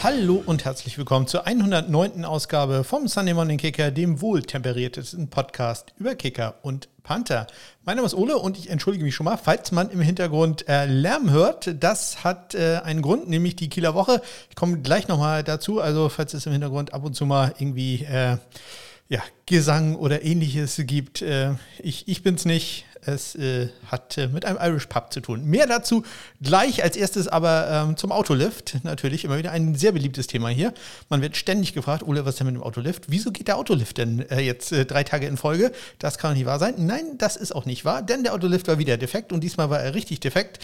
Hallo und herzlich willkommen zur 109. Ausgabe vom Sunday Morning Kicker, dem wohl temperiertesten Podcast über Kicker und Panther. Mein Name ist Ole und ich entschuldige mich schon mal, falls man im Hintergrund äh, Lärm hört. Das hat äh, einen Grund, nämlich die Kieler Woche. Ich komme gleich nochmal dazu. Also, falls es im Hintergrund ab und zu mal irgendwie äh, ja, Gesang oder ähnliches gibt, äh, ich, ich es nicht. Es äh, hat äh, mit einem Irish Pub zu tun. Mehr dazu gleich. Als erstes aber ähm, zum Autolift. Natürlich immer wieder ein sehr beliebtes Thema hier. Man wird ständig gefragt, Ole, was ist denn mit dem Autolift? Wieso geht der Autolift denn äh, jetzt äh, drei Tage in Folge? Das kann doch nicht wahr sein. Nein, das ist auch nicht wahr, denn der Autolift war wieder defekt und diesmal war er richtig defekt.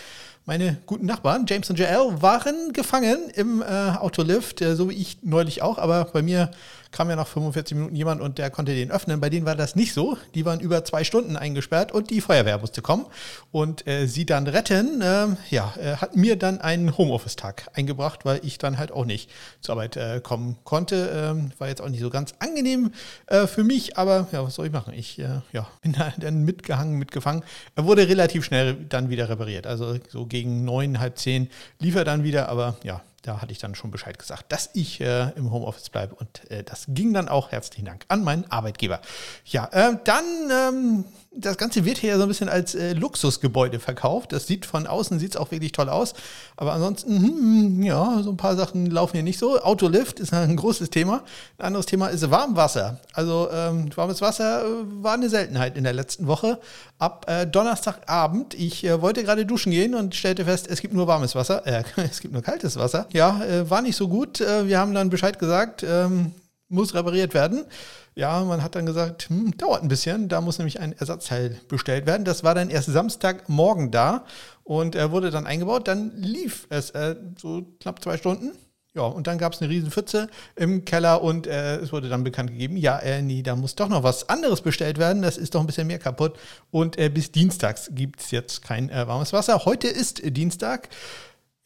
Meine guten Nachbarn, James und JL, waren gefangen im äh, Autolift, äh, so wie ich neulich auch, aber bei mir kam ja nach 45 Minuten jemand und der konnte den öffnen. Bei denen war das nicht so. Die waren über zwei Stunden eingesperrt und die Feuerwehr musste kommen und äh, sie dann retten. Äh, ja, äh, hat mir dann einen Homeoffice-Tag eingebracht, weil ich dann halt auch nicht zur Arbeit äh, kommen konnte. Ähm, war jetzt auch nicht so ganz angenehm äh, für mich, aber ja, was soll ich machen? Ich äh, ja, bin da dann mitgehangen, mitgefangen. Er wurde relativ schnell dann wieder repariert. Also so gegen neun, halb zehn lief er dann wieder, aber ja, da hatte ich dann schon Bescheid gesagt, dass ich äh, im Homeoffice bleibe. Und äh, das ging dann auch. Herzlichen Dank an meinen Arbeitgeber. Ja, äh, dann ähm, das Ganze wird hier so ein bisschen als äh, Luxusgebäude verkauft. Das sieht von außen sieht auch wirklich toll aus. Aber ansonsten, hm, ja, so ein paar Sachen laufen hier nicht so. Autolift ist ein großes Thema. Ein anderes Thema ist Warmwasser. Also ähm, warmes Wasser äh, war eine Seltenheit in der letzten Woche. Ab äh, Donnerstagabend, ich äh, wollte gerade duschen gehen und stellte fest, es gibt nur warmes Wasser. Äh, es gibt nur kaltes Wasser. Ja, äh, war nicht so gut. wir haben dann Bescheid gesagt, ähm, muss repariert werden. Ja, man hat dann gesagt, hm, dauert ein bisschen, da muss nämlich ein Ersatzteil bestellt werden. Das war dann erst Samstagmorgen da und er wurde dann eingebaut. Dann lief es äh, so knapp zwei Stunden. Ja, und dann gab es eine riesen Pfütze im Keller und äh, es wurde dann bekannt gegeben, ja, äh, nee, da muss doch noch was anderes bestellt werden. Das ist doch ein bisschen mehr kaputt. Und äh, bis Dienstags gibt es jetzt kein äh, warmes Wasser. Heute ist Dienstag.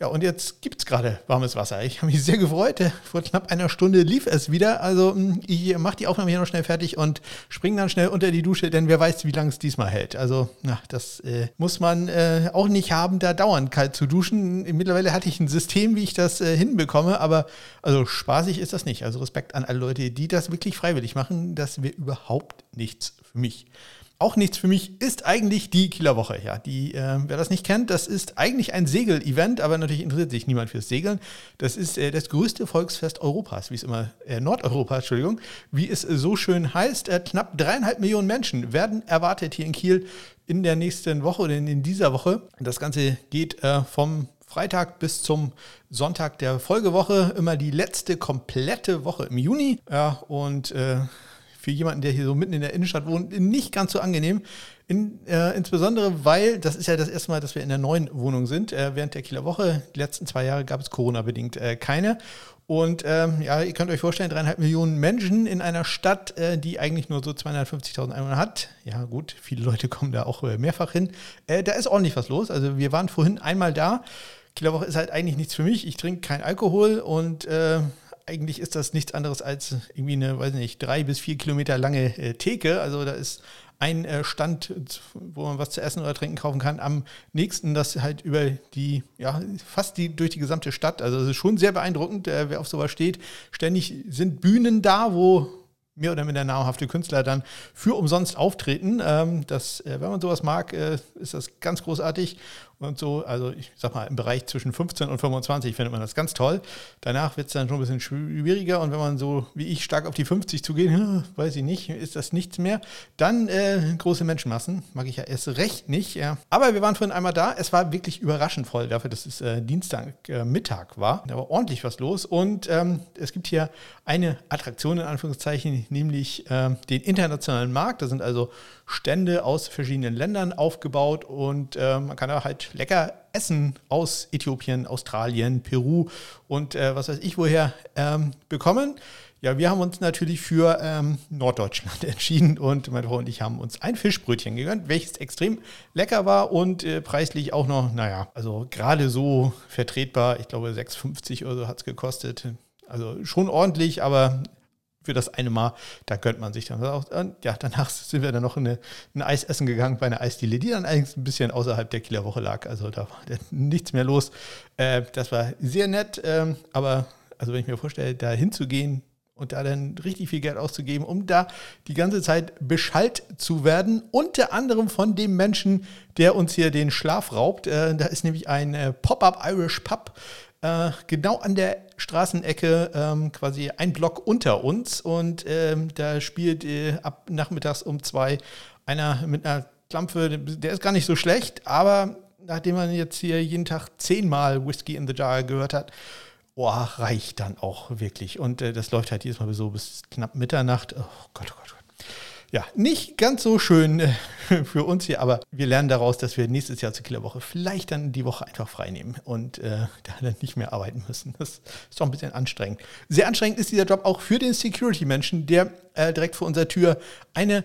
Ja, und jetzt gibt es gerade warmes Wasser. Ich habe mich sehr gefreut. Vor knapp einer Stunde lief es wieder. Also hm, ich mache die Aufnahme hier noch schnell fertig und springe dann schnell unter die Dusche, denn wer weiß, wie lange es diesmal hält. Also, na, das äh, muss man äh, auch nicht haben, da dauernd kalt zu duschen. Mittlerweile hatte ich ein System, wie ich das äh, hinbekomme, aber also spaßig ist das nicht. Also Respekt an alle Leute, die das wirklich freiwillig machen. Das wäre überhaupt nichts für mich. Auch nichts für mich ist eigentlich die Kieler Woche. Ja, die, äh, wer das nicht kennt, das ist eigentlich ein Segel-Event, aber natürlich interessiert sich niemand fürs Segeln. Das ist äh, das größte Volksfest Europas, wie es immer, äh, Nordeuropa, Entschuldigung, wie es so schön heißt. Äh, knapp dreieinhalb Millionen Menschen werden erwartet hier in Kiel in der nächsten Woche oder in, dieser Woche. Das Ganze geht äh, vom Freitag bis zum Sonntag der Folgewoche, immer die letzte komplette Woche im Juni. Ja, und äh, für jemanden, der hier so mitten in der Innenstadt wohnt, nicht ganz so angenehm. In, äh, insbesondere, weil das ist ja das erste Mal, dass wir in der neuen Wohnung sind. Äh, während der Kieler Woche, die letzten zwei Jahre gab es Corona-bedingt äh, keine. Und ähm, ja, ihr könnt euch vorstellen, dreieinhalb Millionen Menschen in einer Stadt, äh, die eigentlich nur so 250.000 Einwohner hat. Ja, gut, viele Leute kommen da auch äh, mehrfach hin. Äh, da ist ordentlich was los. Also wir waren vorhin einmal da. Kieler Woche ist halt eigentlich nichts für mich. Ich trinke keinen Alkohol und eigentlich ist das nichts anderes als irgendwie eine, weiß nicht, drei bis vier Kilometer lange äh, Theke. Also da ist ein äh, Stand, wo man was zu essen oder trinken kaufen kann. Am nächsten das halt über die, ja, fast die, durch die gesamte Stadt. Also es ist schon sehr beeindruckend, äh, wer auf sowas steht. Ständig sind Bühnen da, wo mehr oder minder namhafte Künstler dann für umsonst auftreten. Ähm, das, äh, wenn man sowas mag, äh, ist das ganz großartig und so. Also ich sag mal, im Bereich zwischen 15 und 25 findet man das ganz toll. Danach wird es dann schon ein bisschen schwieriger und wenn man so wie ich stark auf die 50 zugeht, weiß ich nicht, ist das nichts mehr. Dann äh, große Menschenmassen, mag ich ja erst recht nicht. Ja. Aber wir waren vorhin einmal da. Es war wirklich überraschend voll dafür, dass es äh, Dienstagmittag äh, war. Da war ordentlich was los und ähm, es gibt hier eine Attraktion in Anführungszeichen, nämlich äh, den internationalen Markt. Da sind also Stände aus verschiedenen Ländern aufgebaut und äh, man kann da halt lecker Essen aus Äthiopien, Australien, Peru und äh, was weiß ich woher ähm, bekommen. Ja, wir haben uns natürlich für ähm, Norddeutschland entschieden und meine Frau und ich haben uns ein Fischbrötchen gegönnt, welches extrem lecker war und äh, preislich auch noch, naja, also gerade so vertretbar. Ich glaube, 6,50 oder so hat es gekostet. Also schon ordentlich, aber für das eine Mal, da gönnt man sich dann auch. Und ja, danach sind wir dann noch in eine, ein Eis essen gegangen bei einer Eisdiele, die dann eigentlich ein bisschen außerhalb der Kieler Woche lag. Also da war nichts mehr los. Äh, das war sehr nett, ähm, aber also wenn ich mir vorstelle, da hinzugehen und da dann richtig viel Geld auszugeben, um da die ganze Zeit beschallt zu werden, unter anderem von dem Menschen, der uns hier den Schlaf raubt. Äh, da ist nämlich ein äh, Pop-up Irish Pub äh, genau an der Straßenecke, ähm, quasi ein Block unter uns. Und ähm, da spielt äh, ab nachmittags um zwei einer mit einer Klampfe, der ist gar nicht so schlecht, aber nachdem man jetzt hier jeden Tag zehnmal Whiskey in the Jar gehört hat, oh, reicht dann auch wirklich. Und äh, das läuft halt jedes Mal so bis knapp Mitternacht. Oh Gott, oh Gott, oh Gott. Ja, nicht ganz so schön äh, für uns hier, aber wir lernen daraus, dass wir nächstes Jahr zur Killerwoche vielleicht dann die Woche einfach frei nehmen und äh, da dann nicht mehr arbeiten müssen. Das ist doch ein bisschen anstrengend. Sehr anstrengend ist dieser Job auch für den Security-Menschen, der äh, direkt vor unserer Tür eine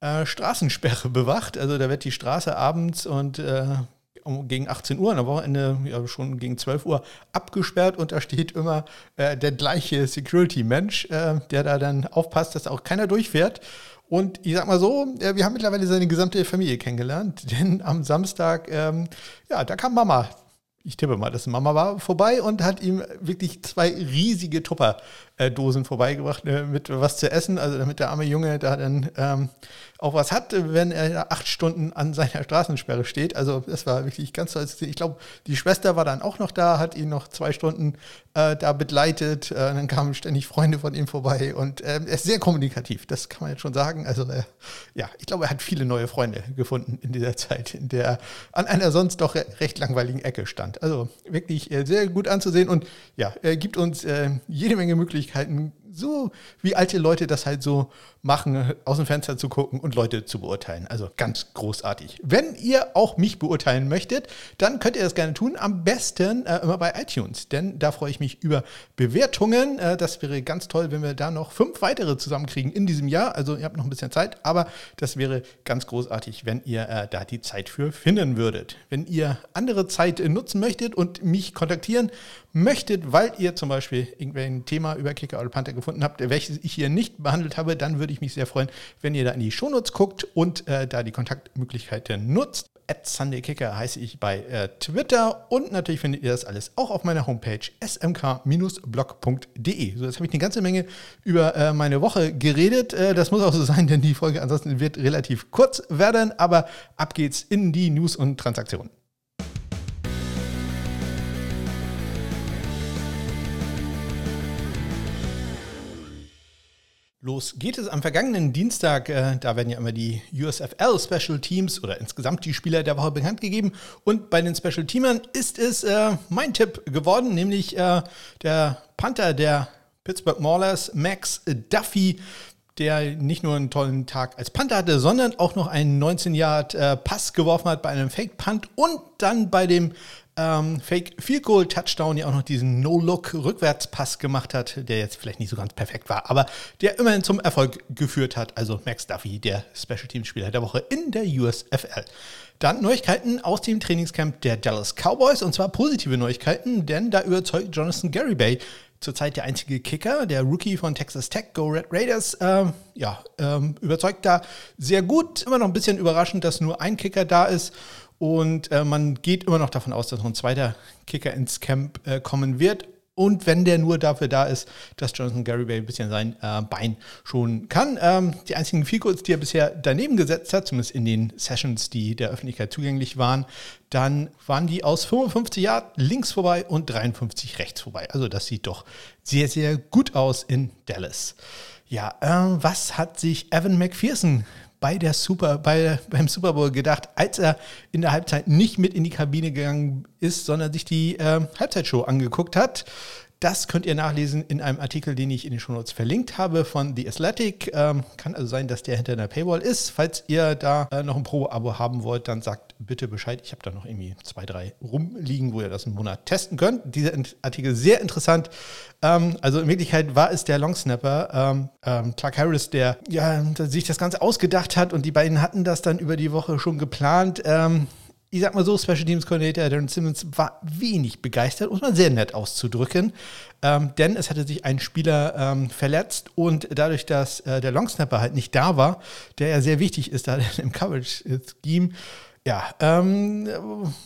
äh, Straßensperre bewacht. Also da wird die Straße abends und äh, um, gegen 18 Uhr, am Wochenende ja, schon gegen 12 Uhr abgesperrt und da steht immer äh, der gleiche Security-Mensch, äh, der da dann aufpasst, dass auch keiner durchfährt. Und ich sag mal so, äh, wir haben mittlerweile seine gesamte Familie kennengelernt, denn am Samstag, ähm, ja, da kam Mama ich tippe mal, dass Mama war vorbei und hat ihm wirklich zwei riesige Tupperdosen vorbeigebracht äh, mit was zu essen, also damit der arme Junge da dann ähm, auch was hat, wenn er acht Stunden an seiner Straßensperre steht. Also das war wirklich ganz toll. Ich glaube, die Schwester war dann auch noch da, hat ihn noch zwei Stunden äh, da begleitet. Äh, dann kamen ständig Freunde von ihm vorbei und äh, er ist sehr kommunikativ, das kann man jetzt schon sagen. Also äh, ja, ich glaube, er hat viele neue Freunde gefunden in dieser Zeit, in der er an einer sonst doch recht langweiligen Ecke stand. Also wirklich äh, sehr gut anzusehen und ja, er gibt uns jede Menge Möglichkeiten, so wie alte Leute das halt so machen, aus dem Fenster zu gucken und Leute zu beurteilen. Also ganz großartig. Wenn ihr auch mich beurteilen möchtet, dann könnt ihr das gerne tun. Am besten äh, immer bei iTunes, denn da freue ich mich über Bewertungen. Äh, das wäre ganz toll, wenn wir da noch fünf weitere zusammenkriegen in diesem Jahr. Also ihr habt noch ein bisschen Zeit, aber das wäre ganz großartig, wenn ihr äh, da die Zeit für finden würdet. Wenn ihr andere Zeit nutzen möchtet und mich kontaktieren möchtet, weil ihr zum Beispiel irgendein Thema über Kicker oder Panther gefunden habt, welches ich hier nicht behandelt habe, dann würde ich mich sehr freuen, wenn ihr da in die Shownotes guckt und äh, da die Kontaktmöglichkeiten nutzt. At SundayKicker heiße ich bei äh, Twitter und natürlich findet ihr das alles auch auf meiner Homepage smk-blog.de. So, jetzt habe ich eine ganze Menge über äh, meine Woche geredet. Äh, das muss auch so sein, denn die Folge ansonsten wird relativ kurz werden, aber ab geht's in die News und Transaktionen. Los geht es am vergangenen Dienstag. Äh, da werden ja immer die USFL Special Teams oder insgesamt die Spieler der Woche bekannt gegeben. Und bei den Special Teamern ist es äh, mein Tipp geworden, nämlich äh, der Panther der Pittsburgh Maulers, Max Duffy, der nicht nur einen tollen Tag als Panther hatte, sondern auch noch einen 19 Yard äh, Pass geworfen hat bei einem Fake Punt und dann bei dem ähm, Fake Field Goal Touchdown ja auch noch diesen No-Look Rückwärtspass gemacht hat, der jetzt vielleicht nicht so ganz perfekt war, aber der immerhin zum Erfolg geführt hat. Also Max Duffy, der Special Teams Spieler der Woche in der USFL. Dann Neuigkeiten aus dem Trainingscamp der Dallas Cowboys und zwar positive Neuigkeiten, denn da überzeugt Jonathan Garibay zurzeit der einzige Kicker, der Rookie von Texas Tech, Go Red Raiders, äh, ja, ähm, überzeugt da sehr gut. Immer noch ein bisschen überraschend, dass nur ein Kicker da ist. Und äh, man geht immer noch davon aus, dass noch ein zweiter Kicker ins Camp äh, kommen wird. Und wenn der nur dafür da ist, dass Jonathan Garibay ein bisschen sein äh, Bein schon kann. Ähm, die einzigen Vielcodes, die er bisher daneben gesetzt hat, zumindest in den Sessions, die der Öffentlichkeit zugänglich waren, dann waren die aus 55 Jahren links vorbei und 53 rechts vorbei. Also das sieht doch sehr, sehr gut aus in Dallas. Ja, äh, was hat sich Evan McPherson bei der Super, bei, beim Super Bowl gedacht, als er in der Halbzeit nicht mit in die Kabine gegangen ist, sondern sich die äh, Halbzeitshow angeguckt hat. Das könnt ihr nachlesen in einem Artikel, den ich in den Shownotes verlinkt habe von The Athletic. Ähm, kann also sein, dass der hinter einer Paywall ist. Falls ihr da äh, noch ein Pro-Abo haben wollt, dann sagt bitte Bescheid. Ich habe da noch irgendwie zwei, drei rumliegen, wo ihr das einen Monat testen könnt. Dieser Artikel sehr interessant. Ähm, also in Wirklichkeit war es der Longsnapper, ähm, ähm, Clark Harris, der ja, sich das Ganze ausgedacht hat und die beiden hatten das dann über die Woche schon geplant. Ähm, ich sag mal so, Special Teams Coordinator Darren Simmons war wenig begeistert, um es mal sehr nett auszudrücken. Ähm, denn es hatte sich ein Spieler ähm, verletzt und dadurch, dass äh, der Longsnapper halt nicht da war, der ja sehr wichtig ist da im Coverage-Scheme, ja, ähm,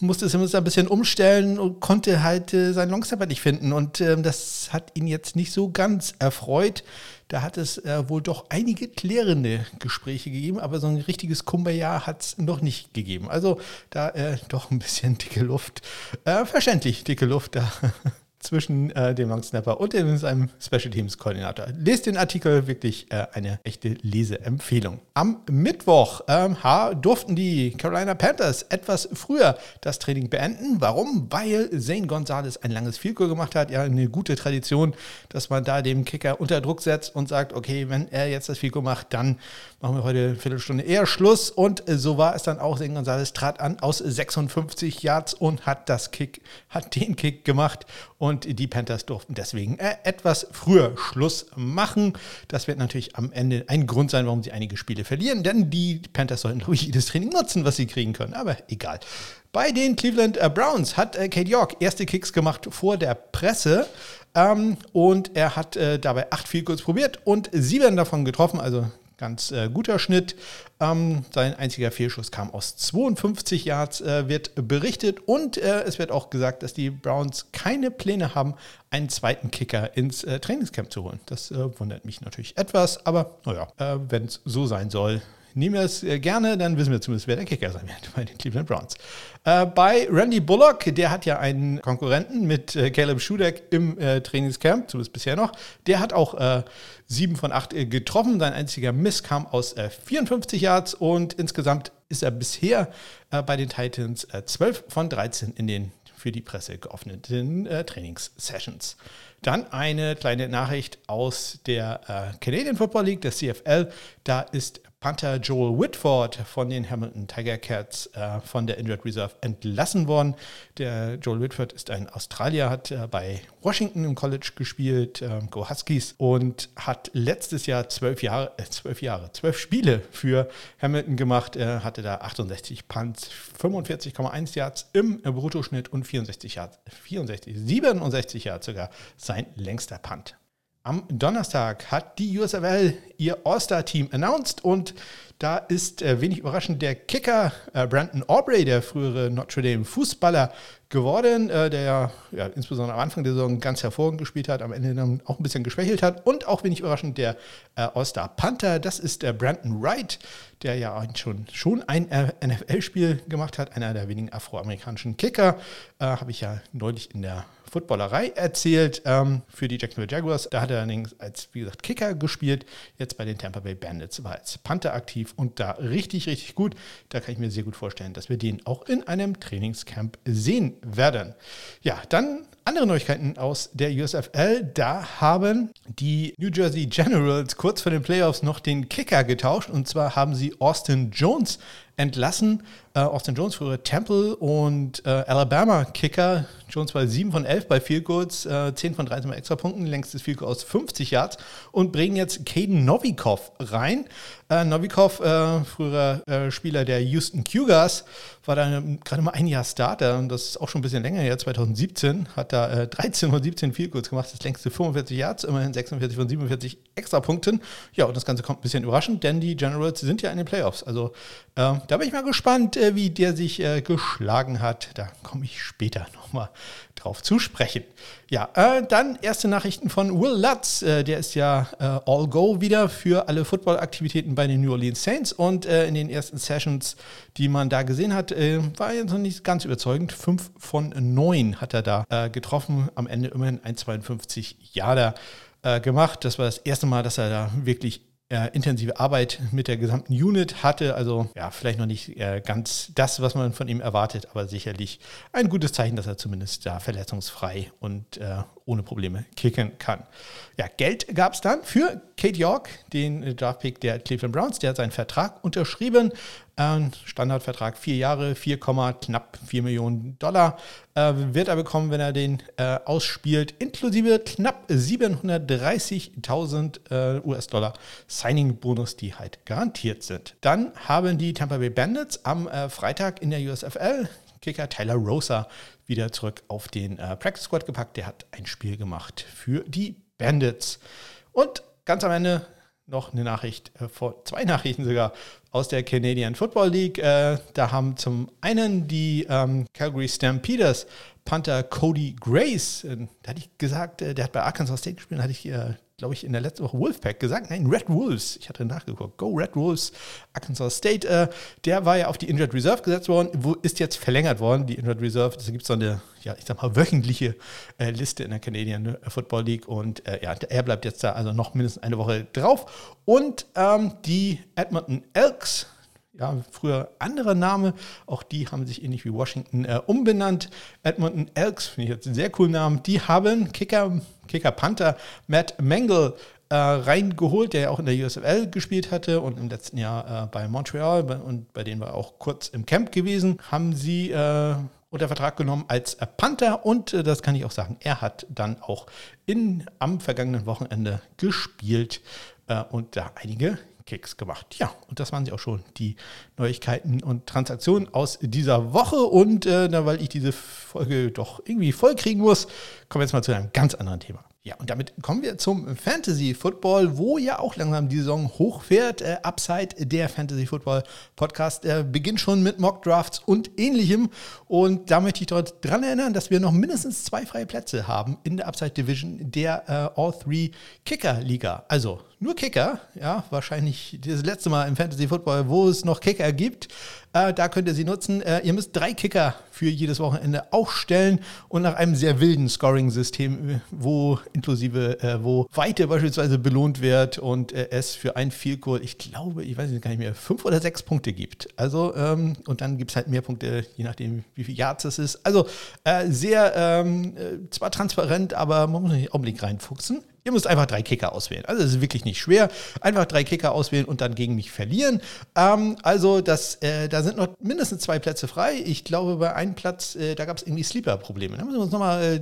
musste Simmons ein bisschen umstellen und konnte halt äh, seinen Longstepper nicht finden. Und ähm, das hat ihn jetzt nicht so ganz erfreut. Da hat es äh, wohl doch einige klärende Gespräche gegeben, aber so ein richtiges Kumbaya hat es noch nicht gegeben. Also da äh, doch ein bisschen dicke Luft. Äh, verständlich dicke Luft da zwischen äh, dem Longsnapper und dem, seinem Special Teams Koordinator. Lest den Artikel, wirklich äh, eine echte Leseempfehlung. Am Mittwoch ähm, durften die Carolina Panthers etwas früher das Training beenden. Warum? Weil Zane Gonzalez ein langes Goal gemacht hat. Ja, eine gute Tradition, dass man da dem Kicker unter Druck setzt und sagt, okay, wenn er jetzt das Goal macht, dann machen wir heute eine Viertelstunde eher Schluss. Und äh, so war es dann auch. Zane Gonzalez trat an aus 56 Yards und hat das Kick, hat den Kick gemacht und die Panthers durften deswegen äh, etwas früher Schluss machen. Das wird natürlich am Ende ein Grund sein, warum sie einige Spiele verlieren, denn die Panthers sollten ruhig jedes Training nutzen, was sie kriegen können, aber egal. Bei den Cleveland äh, Browns hat äh, Kate York erste Kicks gemacht vor der Presse. Ähm, und er hat äh, dabei acht Field probiert und sieben davon getroffen, also ganz äh, guter Schnitt. Ähm, sein einziger Fehlschuss kam aus 52 Yards, äh, wird berichtet. Und äh, es wird auch gesagt, dass die Browns keine Pläne haben, einen zweiten Kicker ins äh, Trainingscamp zu holen. Das äh, wundert mich natürlich etwas, aber naja, äh, wenn es so sein soll, nehmen wir es gerne, dann wissen wir zumindest, wer der Kicker sein wird bei den Cleveland Browns. Äh, bei Randy Bullock, der hat ja einen Konkurrenten mit äh, Caleb Schudeck im äh, Trainingscamp, zumindest bisher noch. Der hat auch sieben von acht äh, getroffen. Sein einziger Miss kam aus 54 Yards und insgesamt ist er bisher bei den Titans 12 von 13 in den für die Presse geöffneten Trainingssessions. Dann eine kleine Nachricht aus der äh, Canadian Football League, der CFL. Da ist Panther Joel Whitford von den Hamilton Tiger Cats äh, von der Injured Reserve entlassen worden. Der Joel Whitford ist ein Australier, hat äh, bei Washington im College gespielt, äh, Go Huskies, und hat letztes Jahr zwölf Jahre, äh, zwölf Jahre, zwölf Spiele für Hamilton gemacht. Er hatte da 68 Punts, 45,1 Yards im Bruttoschnitt und 64 Yards, 64, 67 Yards sogar sein längster Punt. Am Donnerstag hat die USFL ihr All-Star-Team announced und da ist äh, wenig überraschend der Kicker äh, Brandon Aubrey, der frühere Notre Dame Fußballer, geworden, äh, der ja, insbesondere am Anfang der Saison ganz hervorragend gespielt hat, am Ende dann auch ein bisschen geschwächelt hat. Und auch wenig überraschend der äh, All-Star Panther, das ist der Brandon Wright, der ja schon, schon ein äh, NFL-Spiel gemacht hat, einer der wenigen afroamerikanischen Kicker. Äh, Habe ich ja neulich in der Footballerei erzählt ähm, für die Jacksonville Jaguars. Da hat er allerdings als, wie gesagt, Kicker gespielt. Jetzt bei den Tampa Bay Bandits war als Panther aktiv und da richtig, richtig gut. Da kann ich mir sehr gut vorstellen, dass wir den auch in einem Trainingscamp sehen werden. Ja, dann andere Neuigkeiten aus der USFL. Da haben die New Jersey Generals kurz vor den Playoffs noch den Kicker getauscht. Und zwar haben sie Austin Jones entlassen. Äh, Austin Jones, früher Temple und äh, Alabama-Kicker. Jones war 7 von 11 bei Field Goals, äh, 10 von 13 bei Extrapunkten, längstes Field Goal aus 50 Yards und bringen jetzt Caden Novikov rein. Äh, Novikov, äh, früherer äh, Spieler der Houston Cougars, war da gerade mal ein Jahr Starter und das ist auch schon ein bisschen länger her, 2017, hat da äh, 13 von 17 Field Goals gemacht, das längste 45 Yards, immerhin 46 von 47 Extrapunkten. Ja, und das Ganze kommt ein bisschen überraschend, denn die Generals sind ja in den Playoffs. Also äh, da bin ich mal gespannt, äh, wie der sich äh, geschlagen hat. Da komme ich später nochmal drauf zu sprechen. Ja, äh, dann erste Nachrichten von Will Lutz. Äh, der ist ja äh, All Go wieder für alle Football-Aktivitäten bei den New Orleans Saints. Und in den ersten Sessions, die man da gesehen hat, war er noch nicht ganz überzeugend. Fünf von neun hat er da getroffen. Am Ende immerhin 1,52 Jahre gemacht. Das war das erste Mal, dass er da wirklich äh, intensive Arbeit mit der gesamten Unit hatte. Also ja, vielleicht noch nicht äh, ganz das, was man von ihm erwartet, aber sicherlich ein gutes Zeichen, dass er zumindest da verletzungsfrei und äh, ohne Probleme kicken kann. Ja, Geld gab es dann für Kate York, den Draftpick der Cleveland Browns. Der hat seinen Vertrag unterschrieben. Ein Standardvertrag, vier Jahre, 4, knapp 4 Millionen Dollar äh, wird er bekommen, wenn er den äh, ausspielt, inklusive knapp 730.000 äh, US-Dollar Signing-Bonus, die halt garantiert sind. Dann haben die Tampa Bay Bandits am äh, Freitag in der USFL Kicker Tyler Rosa wieder zurück auf den äh, Practice Squad gepackt. Der hat ein Spiel gemacht für die Bandits. Und ganz am Ende noch eine Nachricht, äh, vor zwei Nachrichten sogar aus der Canadian Football League. Äh, da haben zum einen die ähm, Calgary Stampeders Panther Cody Grace, äh, da hatte ich gesagt, äh, der hat bei Arkansas State gespielt, hatte ich äh, glaube ich, in der letzten Woche Wolfpack gesagt. Nein, Red Wolves. Ich hatte nachgeguckt. Go Red Wolves, Arkansas State. Äh, der war ja auf die Injured Reserve gesetzt worden, wo ist jetzt verlängert worden, die Injured Reserve. Da gibt es so eine, ja, ich sag mal, wöchentliche äh, Liste in der Canadian äh, Football League. Und äh, ja, er bleibt jetzt da also noch mindestens eine Woche drauf. Und ähm, die Edmonton Elks, ja, früher anderer Name. Auch die haben sich ähnlich wie Washington äh, umbenannt. Edmonton Elks, finde ich jetzt einen sehr coolen Namen. Die haben Kicker Kicker Panther Matt Mangle äh, reingeholt, der ja auch in der USFL gespielt hatte und im letzten Jahr äh, bei Montreal und bei denen war auch kurz im Camp gewesen, haben sie äh, unter Vertrag genommen als Panther und äh, das kann ich auch sagen, er hat dann auch in, am vergangenen Wochenende gespielt äh, und da einige Kicks gemacht. Ja, und das waren sie auch schon, die Neuigkeiten und Transaktionen aus dieser Woche. Und äh, weil ich diese Folge doch irgendwie voll kriegen muss, kommen wir jetzt mal zu einem ganz anderen Thema. Ja, und damit kommen wir zum Fantasy Football, wo ja auch langsam die Saison hochfährt. Äh, Upside der Fantasy Football Podcast äh, beginnt schon mit Mock Drafts und ähnlichem. Und da möchte ich dort dran erinnern, dass wir noch mindestens zwei freie Plätze haben in der Upside Division der äh, All Three Kicker Liga. Also nur Kicker, ja, wahrscheinlich das letzte Mal im Fantasy Football, wo es noch Kicker gibt. Äh, da könnt ihr sie nutzen. Äh, ihr müsst drei Kicker für jedes Wochenende aufstellen und nach einem sehr wilden Scoring-System, wo inklusive, äh, wo Weite beispielsweise belohnt wird und äh, es für ein Field ich glaube, ich weiß nicht gar nicht mehr, fünf oder sechs Punkte gibt. Also, ähm, und dann gibt es halt mehr Punkte, je nachdem, wie viel Yards es ist. Also äh, sehr, ähm, äh, zwar transparent, aber man muss nicht unbedingt reinfuchsen. Ihr müsst einfach drei Kicker auswählen. Also es ist wirklich nicht schwer. Einfach drei Kicker auswählen und dann gegen mich verlieren. Ähm, also das, äh, da sind noch mindestens zwei Plätze frei. Ich glaube, bei einem Platz, äh, da gab es irgendwie Sleeper-Probleme. Da müssen wir uns nochmal äh,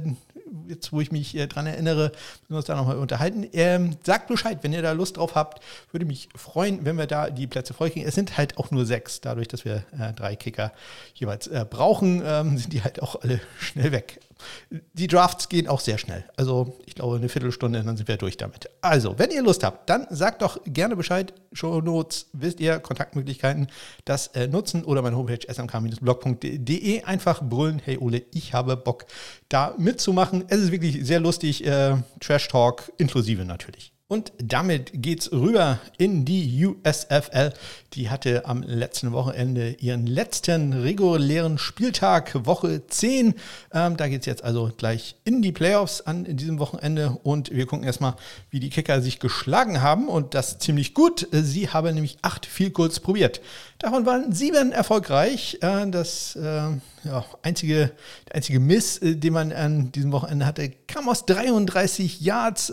jetzt wo ich mich äh, dran erinnere, müssen wir uns da nochmal unterhalten. Ähm, sagt Bescheid, wenn ihr da Lust drauf habt. Würde mich freuen, wenn wir da die Plätze voll kriegen. Es sind halt auch nur sechs. Dadurch, dass wir äh, drei Kicker jeweils äh, brauchen, ähm, sind die halt auch alle schnell weg. Die Drafts gehen auch sehr schnell. Also ich glaube eine Viertelstunde, dann sind wir durch damit. Also, wenn ihr Lust habt, dann sagt doch gerne Bescheid. Show Notes, wisst ihr, Kontaktmöglichkeiten, das äh, nutzen oder meine Homepage smk-blog.de einfach brüllen, hey Ole, ich habe Bock da mitzumachen. Es ist wirklich sehr lustig, äh, Trash Talk inklusive natürlich. Und damit geht's rüber in die USFL. Die hatte am letzten Wochenende ihren letzten regulären Spieltag, Woche 10. Ähm, da geht es jetzt also gleich in die Playoffs an in diesem Wochenende. Und wir gucken erstmal, wie die Kicker sich geschlagen haben. Und das ziemlich gut. Sie haben nämlich acht Goals probiert. Davon waren sieben erfolgreich. Äh, das äh, ja, einzige, der einzige Miss, äh, den man an diesem Wochenende hatte, kam aus 33 Yards.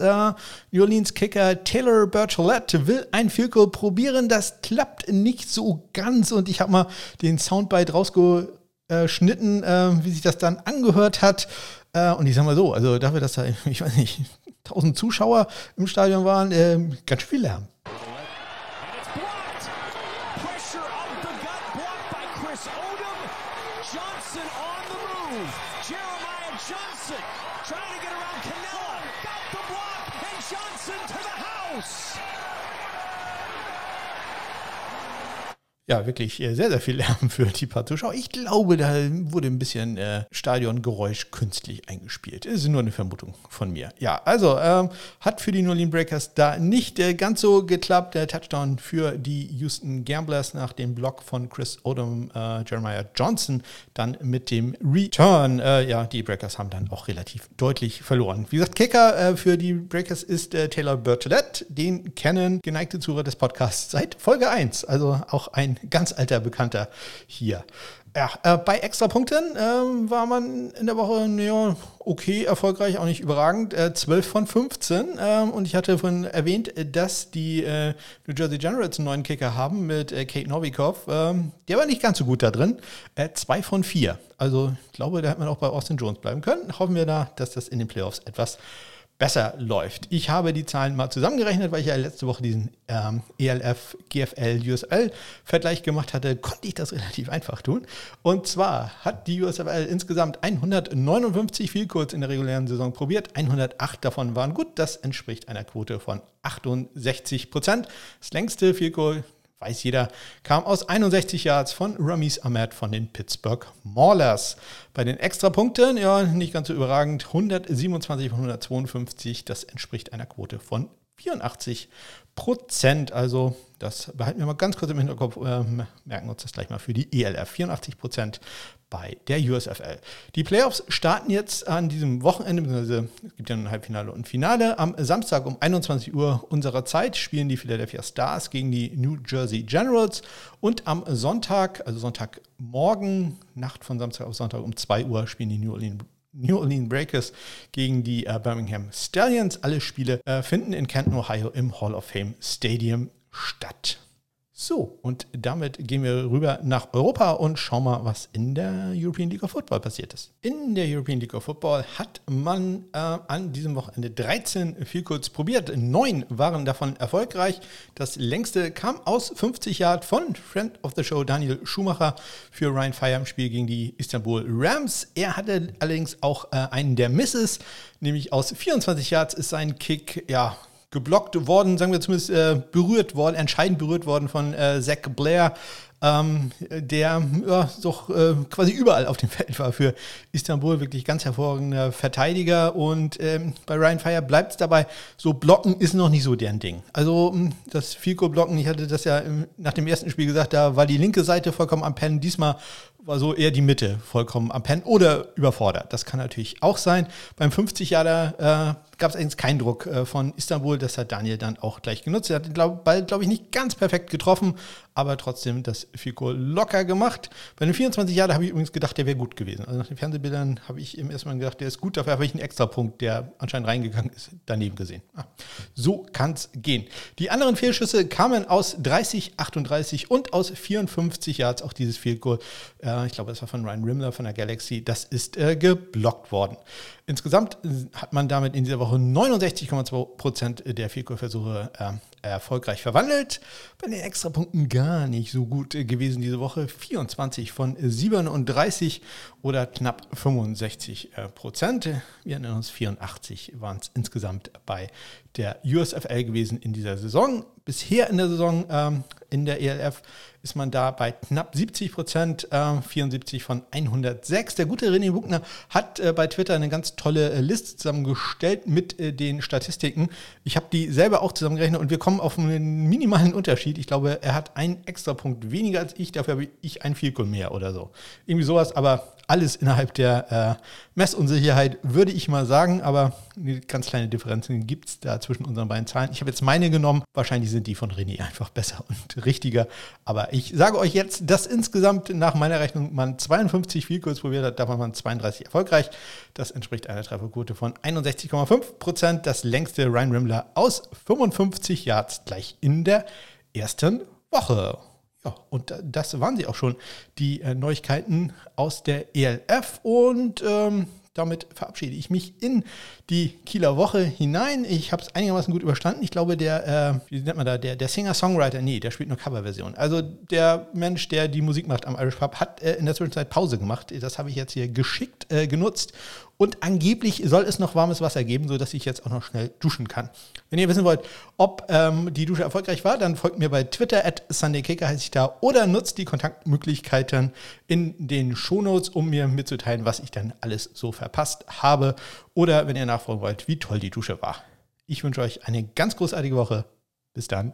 New Orleans Kicker Taylor Bertolette will ein Field Goal probieren. Das klappt nicht so ganz. Und ich habe mal den Soundbite rausgeschnitten, wie sich das dann angehört hat. Und ich sage mal so, also dafür, dass da, ich weiß nicht, 1000 Zuschauer im Stadion waren, ganz schön viel Lärm. Ja, wirklich äh, sehr, sehr viel Lärm für die paar Zuschauer. Ich glaube, da wurde ein bisschen äh, Stadiongeräusch künstlich eingespielt. Das ist nur eine Vermutung von mir. Ja, also ähm, hat für die New Orleans Breakers da nicht äh, ganz so geklappt. Der Touchdown für die Houston Gamblers nach dem Block von Chris Odom, äh, Jeremiah Johnson, dann mit dem Return. Äh, ja, die Breakers haben dann auch relativ deutlich verloren. Wie gesagt, Kicker äh, für die Breakers ist Taylor Bertolet. Den kennen geneigte Zuhörer des Podcasts seit Folge 1. Also auch ein ganz alter Bekannter hier. Ja, äh, bei Extrapunkten äh, war man in der Woche ja, okay, erfolgreich, auch nicht überragend. Äh, 12 von 15. Ähm, und ich hatte vorhin erwähnt, dass die äh, New Jersey Generals einen neuen Kicker haben mit äh, Kate Novikov. Ähm, der war nicht ganz so gut da drin. Äh, zwei von vier. Also ich glaube, da hätte man auch bei Austin Jones bleiben können. Hoffen wir da, dass das in den Playoffs etwas besser läuft. Ich habe die Zahlen mal zusammengerechnet, weil ich ja letzte Woche diesen ähm, ELF, GFL, USL Vergleich gemacht hatte, konnte ich das relativ einfach tun. Und zwar hat die USFL insgesamt 159 Vielkurz in der regulären Saison probiert, 108 davon waren gut, das entspricht einer Quote von 68 Prozent. Das längste Vielkurz weiß jeder, kam aus 61 Yards von Ramis Ahmed von den Pittsburgh Maulers. Bei den Extrapunkten, ja, nicht ganz so überragend, 127 von 152, das entspricht einer Quote von 84 Prozent. Also das behalten wir mal ganz kurz im Hinterkopf, äh, merken uns das gleich mal für die ELF. 84 Prozent bei der USFL. Die Playoffs starten jetzt an diesem Wochenende, beziehungsweise es gibt ja ein Halbfinale und Finale. Am Samstag um 21 Uhr unserer Zeit spielen die Philadelphia Stars gegen die New Jersey Generals und am Sonntag, also Sonntagmorgen, Nacht von Samstag auf Sonntag um 2 Uhr spielen die New Orleans New Orleans Breakers gegen die äh, Birmingham Stallions. Alle Spiele äh, finden in Canton, Ohio im Hall of Fame Stadium statt. So, und damit gehen wir rüber nach Europa und schauen mal, was in der European League of Football passiert ist. In der European League of Football hat man äh, an diesem Wochenende 13 Vielkurz probiert. Neun waren davon erfolgreich. Das längste kam aus 50 Yard von Friend of the Show Daniel Schumacher für Ryan Fire im Spiel gegen die Istanbul Rams. Er hatte allerdings auch äh, einen der Misses, nämlich aus 24 Yards ist sein Kick, ja, geblockt worden, sagen wir zumindest äh, berührt worden, entscheidend berührt worden von äh, Zach Blair, ähm, der ja, doch äh, quasi überall auf dem Feld war für Istanbul, wirklich ganz hervorragender Verteidiger. Und ähm, bei Ryan Fire bleibt es dabei, so blocken ist noch nicht so deren Ding. Also hm, das Fico-Blocken, ich hatte das ja nach dem ersten Spiel gesagt, da war die linke Seite vollkommen am Pennen. Diesmal war so eher die Mitte vollkommen am Pennen oder überfordert. Das kann natürlich auch sein. Beim 50 Jahre äh, gab es eigentlich keinen Druck äh, von Istanbul. Das hat Daniel dann auch gleich genutzt. Er hat den glaub, Ball, glaube ich, nicht ganz perfekt getroffen, aber trotzdem das Fico locker gemacht. Bei den 24 Jahren habe ich übrigens gedacht, der wäre gut gewesen. Also nach den Fernsehbildern habe ich im ersten Mal gedacht, der ist gut. Dafür habe ich einen extra Punkt, der anscheinend reingegangen ist, daneben gesehen. Ah, so kann es gehen. Die anderen Fehlschüsse kamen aus 30, 38 und aus 54 Yards. Auch dieses Field Goal, äh, ich glaube, das war von Ryan Rimmler von der Galaxy, das ist äh, geblockt worden. Insgesamt hat man damit in dieser Woche 69,2 Prozent der Vielkurversuche äh, erfolgreich verwandelt. Bei den Extrapunkten gar nicht so gut gewesen diese Woche. 24 von 37 oder knapp 65 äh, Prozent. Wir erinnern uns, 84 waren es insgesamt bei der USFL gewesen in dieser Saison. Bisher in der Saison ähm, in der ELF ist man da bei knapp 70 Prozent, äh, 74 von 106. Der gute René Buchner hat äh, bei Twitter eine ganz tolle äh, Liste zusammengestellt mit äh, den Statistiken. Ich habe die selber auch zusammengerechnet und wir kommen auf einen minimalen Unterschied. Ich glaube, er hat einen extra Punkt weniger als ich, dafür habe ich ein Vielkohl mehr oder so. Irgendwie sowas, aber alles innerhalb der äh, Messunsicherheit, würde ich mal sagen, aber ganz kleine Differenzen gibt es da zwischen unseren beiden Zahlen. Ich habe jetzt meine genommen, wahrscheinlich sind die von René einfach besser und richtiger, aber ich sage euch jetzt, dass insgesamt nach meiner Rechnung man 52 Vielkurs probiert hat, davon waren 32 erfolgreich. Das entspricht einer Trefferquote von 61,5 Prozent, das längste Ryan Rimmler aus 55 Yards gleich in der ersten Woche. Ja, und das waren sie auch schon, die äh, Neuigkeiten aus der ELF. Und ähm, damit verabschiede ich mich in die Kieler Woche hinein. Ich habe es einigermaßen gut überstanden. Ich glaube, der, äh, wie nennt man da, der, der Singer-Songwriter, nee, der spielt nur Coverversion. Also der Mensch, der die Musik macht am Irish Pub, hat äh, in der Zwischenzeit Pause gemacht. Das habe ich jetzt hier geschickt äh, genutzt. Und angeblich soll es noch warmes Wasser geben, sodass ich jetzt auch noch schnell duschen kann. Wenn ihr wissen wollt, ob ähm, die Dusche erfolgreich war, dann folgt mir bei Twitter at SundayKicker heiße ich da oder nutzt die Kontaktmöglichkeiten in den Shownotes, um mir mitzuteilen, was ich dann alles so verpasst habe. Oder wenn ihr nachfragen wollt, wie toll die Dusche war. Ich wünsche euch eine ganz großartige Woche. Bis dann.